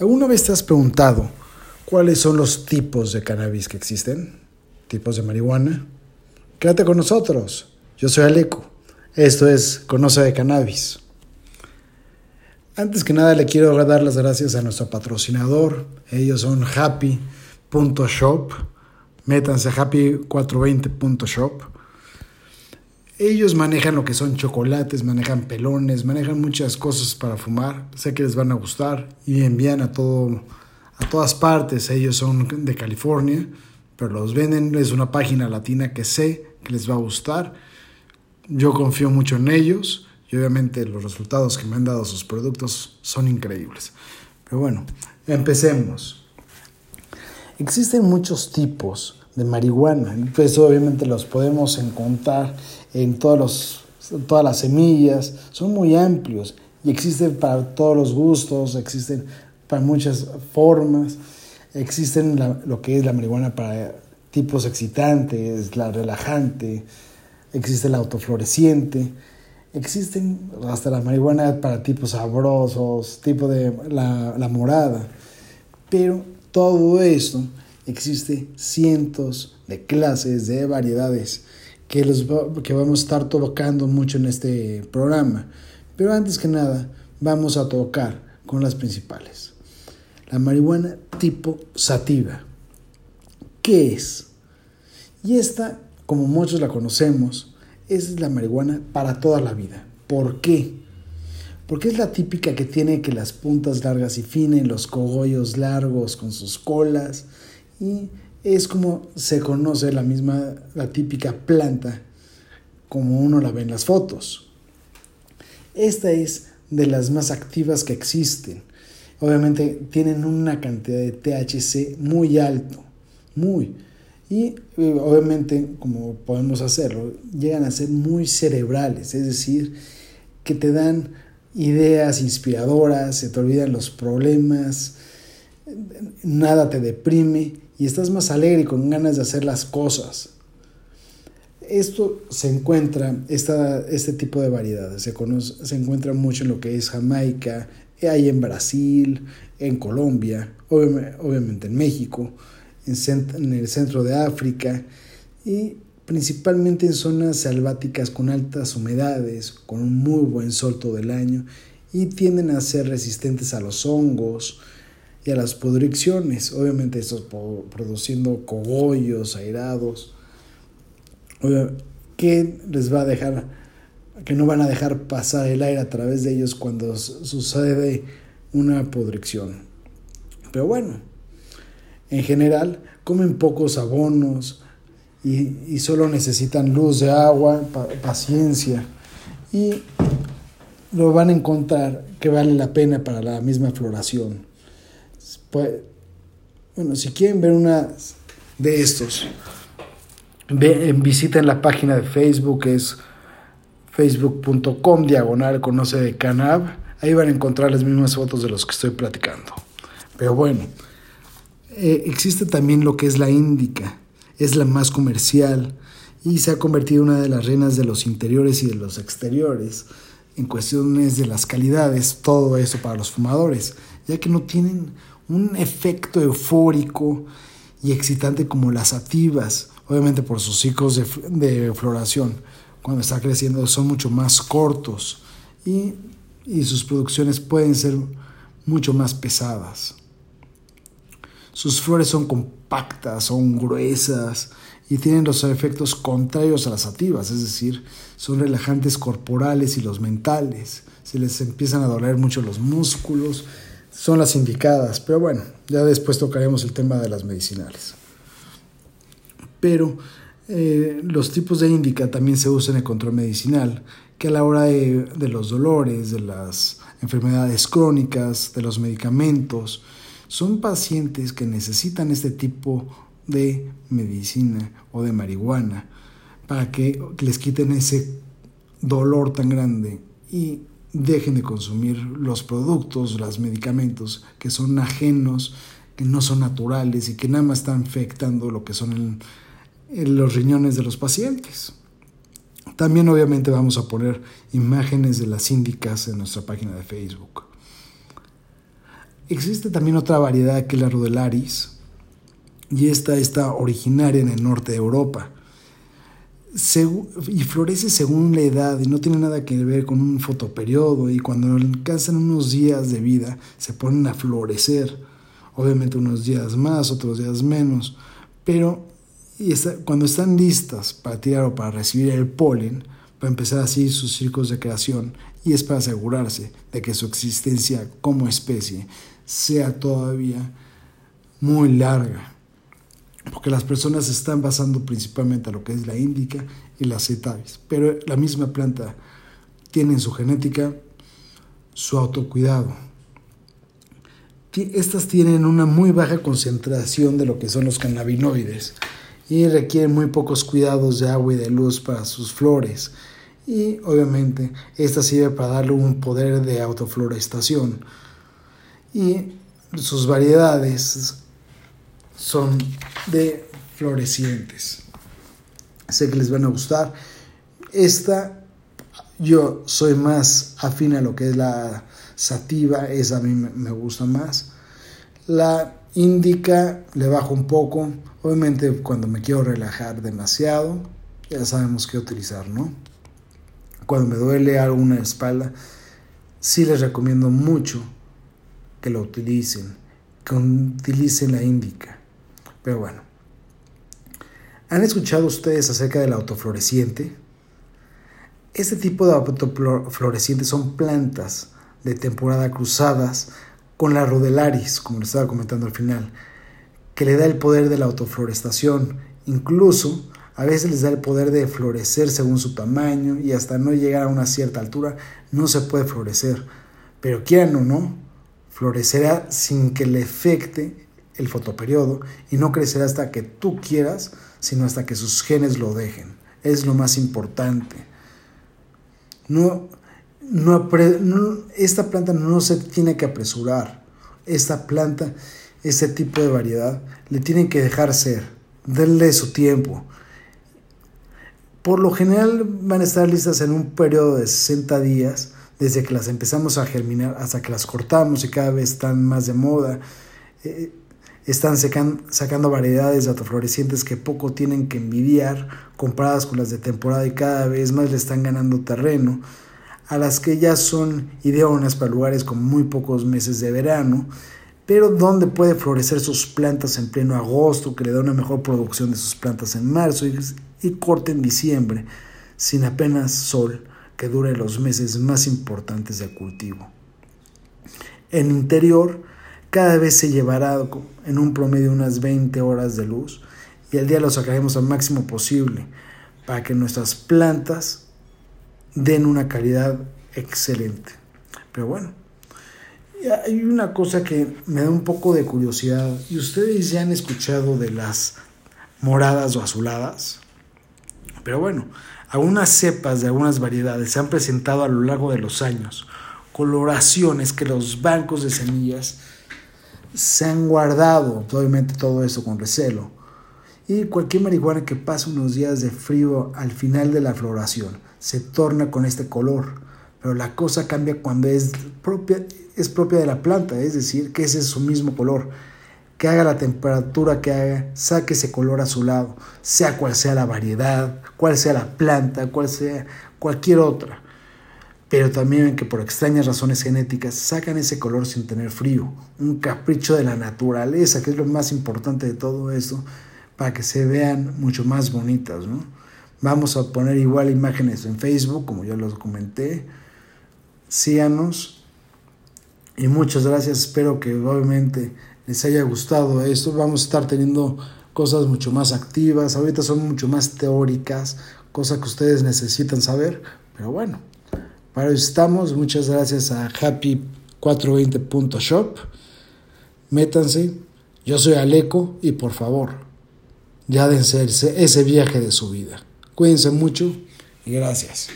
¿Alguna vez te has preguntado cuáles son los tipos de cannabis que existen? ¿Tipos de marihuana? Quédate con nosotros. Yo soy Aleco. Esto es Conoce de Cannabis. Antes que nada le quiero dar las gracias a nuestro patrocinador. Ellos son happy.shop. Métanse a happy420.shop. Ellos manejan lo que son chocolates, manejan pelones, manejan muchas cosas para fumar. Sé que les van a gustar y envían a todo a todas partes. Ellos son de California, pero los venden es una página latina que sé que les va a gustar. Yo confío mucho en ellos y obviamente los resultados que me han dado sus productos son increíbles. Pero bueno, empecemos. Existen muchos tipos de marihuana. Pues obviamente los podemos encontrar en todos los, todas las semillas. Son muy amplios y existen para todos los gustos, existen para muchas formas. Existen lo que es la marihuana para tipos excitantes, la relajante, existe la autofloreciente, existen hasta la marihuana para tipos sabrosos, tipo de la, la morada. Pero todo esto existe cientos de clases, de variedades que, que vamos a estar tocando mucho en este programa. Pero antes que nada, vamos a tocar con las principales. La marihuana tipo sativa. ¿Qué es? Y esta, como muchos la conocemos, es la marihuana para toda la vida. ¿Por qué? Porque es la típica que tiene que las puntas largas y finas, los cogollos largos con sus colas, y es como se conoce la misma, la típica planta, como uno la ve en las fotos. Esta es de las más activas que existen. Obviamente tienen una cantidad de THC muy alto, muy. Y eh, obviamente, como podemos hacerlo, llegan a ser muy cerebrales, es decir, que te dan ideas inspiradoras, se te olvidan los problemas, nada te deprime y estás más alegre y con ganas de hacer las cosas. Esto se encuentra, esta, este tipo de variedades, se, conoce, se encuentra mucho en lo que es Jamaica, hay en Brasil, en Colombia, obviamente en México, en, el centro de África y principalmente en zonas selváticas con altas humedades, con un muy buen sol todo el año y tienden a ser resistentes a los hongos, y a las podricciones, obviamente estos produciendo cogollos airados, que les va a dejar, que no van a dejar pasar el aire a través de ellos cuando sucede una podricción. Pero bueno, en general comen pocos abonos y, y solo necesitan luz de agua, paciencia y lo van a encontrar que vale la pena para la misma floración. Pues, bueno, si quieren ver una de estos, ve, visiten la página de Facebook, es facebook.com diagonal conoce de Canab. Ahí van a encontrar las mismas fotos de los que estoy platicando. Pero bueno, eh, existe también lo que es la índica, es la más comercial y se ha convertido en una de las reinas de los interiores y de los exteriores en cuestiones de las calidades, todo eso para los fumadores, ya que no tienen un efecto eufórico y excitante como las sativas, obviamente por sus ciclos de, floración, cuando está creciendo son mucho más cortos y, y sus producciones pueden ser mucho más pesadas. Sus flores son compactas, son gruesas y tienen los efectos contrarios a las sativas, es decir, son relajantes corporales y los mentales. Se les empiezan a doler mucho los músculos, son las indicadas, pero bueno, ya después tocaremos el tema de las medicinales. Pero eh, los tipos de índica también se usan en el control medicinal, que a la hora de, de los dolores, de las enfermedades crónicas, de los medicamentos, son pacientes que necesitan este tipo de medicina o de marihuana para que les quiten ese dolor tan grande y dejen de consumir los productos, los medicamentos que son ajenos, que no son naturales y que nada más están afectando lo que son los riñones de los pacientes. También obviamente vamos a poner imágenes de las síndicas en nuestra página de Facebook. Existe también otra variedad que es la Rudelaris, y esta está originaria en el norte de Europa. Y florece según la edad y no tiene nada que ver con un fotoperiodo y cuando alcanzan unos días de vida se ponen a florecer, obviamente unos días más, otros días menos, pero cuando están listas para tirar o para recibir el polen, para empezar así sus ciclos de creación y es para asegurarse de que su existencia como especie sea todavía muy larga porque las personas están basando principalmente a lo que es la índica y la cetavis, pero la misma planta tiene en su genética su autocuidado. Estas tienen una muy baja concentración de lo que son los cannabinoides y requieren muy pocos cuidados de agua y de luz para sus flores. Y obviamente esta sirve para darle un poder de autoflorestación. Y sus variedades son de florecientes. Sé que les van a gustar. Esta, yo soy más afín a lo que es la sativa, esa a mí me gusta más. La indica le bajo un poco. Obviamente cuando me quiero relajar demasiado, ya sabemos qué utilizar, ¿no? Cuando me duele alguna espalda, sí les recomiendo mucho que lo utilicen, que utilicen la indica. Pero bueno. ¿Han escuchado ustedes acerca del autofloreciente? Este tipo de autoflorecientes son plantas de temporada cruzadas con la rodelaris, como les estaba comentando al final, que le da el poder de la autoflorestación. Incluso a veces les da el poder de florecer según su tamaño y hasta no llegar a una cierta altura no se puede florecer. Pero quieran o no, florecerá sin que le afecte el fotoperiodo y no crecerá hasta que tú quieras, sino hasta que sus genes lo dejen. Es lo más importante. No, no, esta planta no se tiene que apresurar. Esta planta, este tipo de variedad, le tienen que dejar ser. Denle su tiempo. Por lo general van a estar listas en un periodo de 60 días, desde que las empezamos a germinar hasta que las cortamos y cada vez están más de moda. Eh, están sacando variedades de autoflorecientes que poco tienen que envidiar comparadas con las de temporada y cada vez más le están ganando terreno, a las que ya son ideonas para lugares con muy pocos meses de verano, pero donde puede florecer sus plantas en pleno agosto, que le da una mejor producción de sus plantas en marzo y, y corte en diciembre, sin apenas sol que dure los meses más importantes de cultivo. En interior, cada vez se llevará en un promedio unas 20 horas de luz y al día lo sacaremos al máximo posible para que nuestras plantas den una calidad excelente. Pero bueno, hay una cosa que me da un poco de curiosidad y ustedes ya han escuchado de las moradas o azuladas. Pero bueno, algunas cepas de algunas variedades se han presentado a lo largo de los años, coloraciones que los bancos de semillas se han guardado obviamente todo eso con recelo. Y cualquier marihuana que pase unos días de frío al final de la floración se torna con este color. Pero la cosa cambia cuando es propia, es propia de la planta, es decir, que ese es su mismo color. Que haga la temperatura que haga, saque ese color a su lado, sea cual sea la variedad, cual sea la planta, cual sea cualquier otra pero también que por extrañas razones genéticas sacan ese color sin tener frío, un capricho de la naturaleza, que es lo más importante de todo esto, para que se vean mucho más bonitas. ¿no? Vamos a poner igual imágenes en Facebook, como ya los comenté. Síganos y muchas gracias. Espero que obviamente les haya gustado esto. Vamos a estar teniendo cosas mucho más activas. Ahorita son mucho más teóricas, cosas que ustedes necesitan saber, pero bueno. Para estamos. Muchas gracias a happy420.shop. Métanse. Yo soy Aleco y por favor, ya dense ese viaje de su vida. Cuídense mucho y gracias.